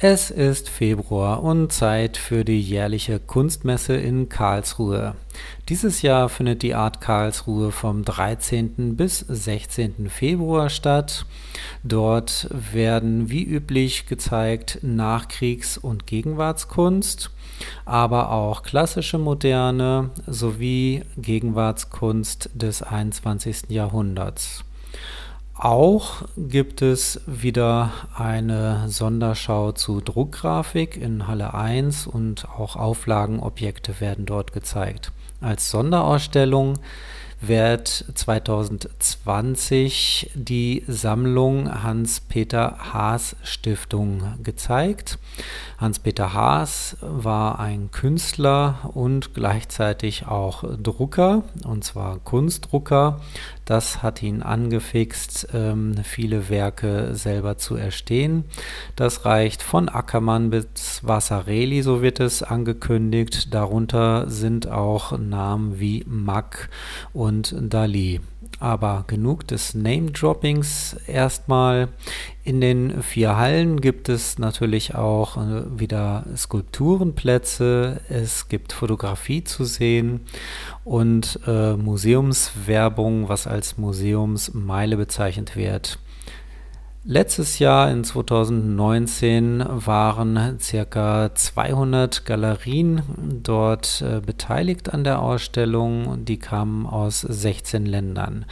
Es ist Februar und Zeit für die jährliche Kunstmesse in Karlsruhe. Dieses Jahr findet die Art Karlsruhe vom 13. bis 16. Februar statt. Dort werden wie üblich gezeigt Nachkriegs- und Gegenwartskunst, aber auch klassische Moderne sowie Gegenwartskunst des 21. Jahrhunderts. Auch gibt es wieder eine Sonderschau zu Druckgrafik in Halle 1 und auch Auflagenobjekte werden dort gezeigt. Als Sonderausstellung wird 2020 die Sammlung Hans-Peter Haas Stiftung gezeigt. Hans-Peter Haas war ein Künstler und gleichzeitig auch Drucker, und zwar Kunstdrucker. Das hat ihn angefixt, ähm, viele Werke selber zu erstehen. Das reicht von Ackermann bis Vasarely, so wird es angekündigt. Darunter sind auch Namen wie Mack und Dali. Aber genug des Name-Droppings erstmal. In den vier Hallen gibt es natürlich auch äh, wieder Skulpturenplätze, es gibt Fotografie zu sehen und äh, Museumswerbung, was als Museumsmeile bezeichnet wird. Letztes Jahr in 2019 waren circa 200 Galerien dort äh, beteiligt an der Ausstellung. Die kamen aus 16 Ländern,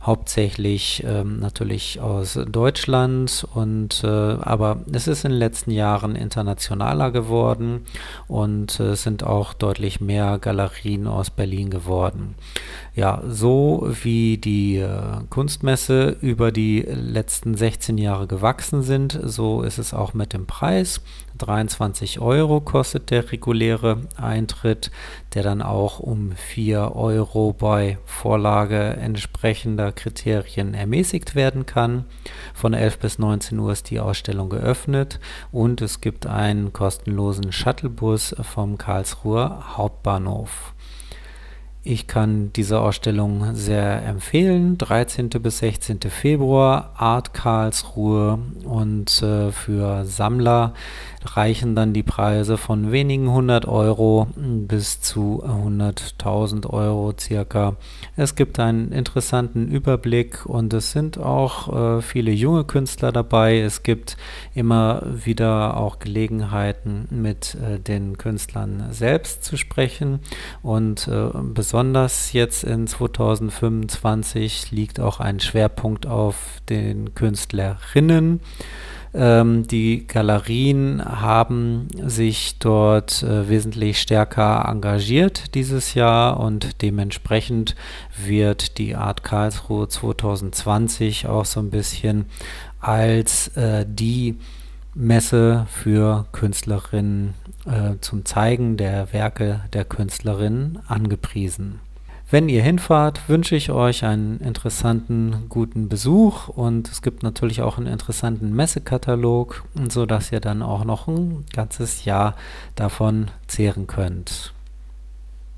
hauptsächlich ähm, natürlich aus Deutschland und äh, aber es ist in den letzten Jahren internationaler geworden und äh, es sind auch deutlich mehr Galerien aus Berlin geworden. Ja, so wie die äh, Kunstmesse über die letzten 16 Jahre gewachsen sind, so ist es auch mit dem Preis. 23 Euro kostet der reguläre Eintritt, der dann auch um 4 Euro bei Vorlage entsprechender Kriterien ermäßigt werden kann. Von 11 bis 19 Uhr ist die Ausstellung geöffnet und es gibt einen kostenlosen Shuttlebus vom Karlsruher Hauptbahnhof. Ich kann diese Ausstellung sehr empfehlen. 13. bis 16. Februar, Art Karlsruhe und äh, für Sammler reichen dann die Preise von wenigen hundert Euro bis zu 100.000 Euro circa. Es gibt einen interessanten Überblick und es sind auch äh, viele junge Künstler dabei. Es gibt immer wieder auch Gelegenheiten mit äh, den Künstlern selbst zu sprechen und äh, besonders jetzt in 2025 liegt auch ein Schwerpunkt auf den Künstlerinnen. Ähm, die Galerien haben sich dort äh, wesentlich stärker engagiert dieses Jahr und dementsprechend wird die Art Karlsruhe 2020 auch so ein bisschen als äh, die Messe für Künstlerinnen äh, zum Zeigen der Werke der Künstlerinnen angepriesen. Wenn ihr hinfahrt, wünsche ich euch einen interessanten, guten Besuch und es gibt natürlich auch einen interessanten Messekatalog, sodass ihr dann auch noch ein ganzes Jahr davon zehren könnt.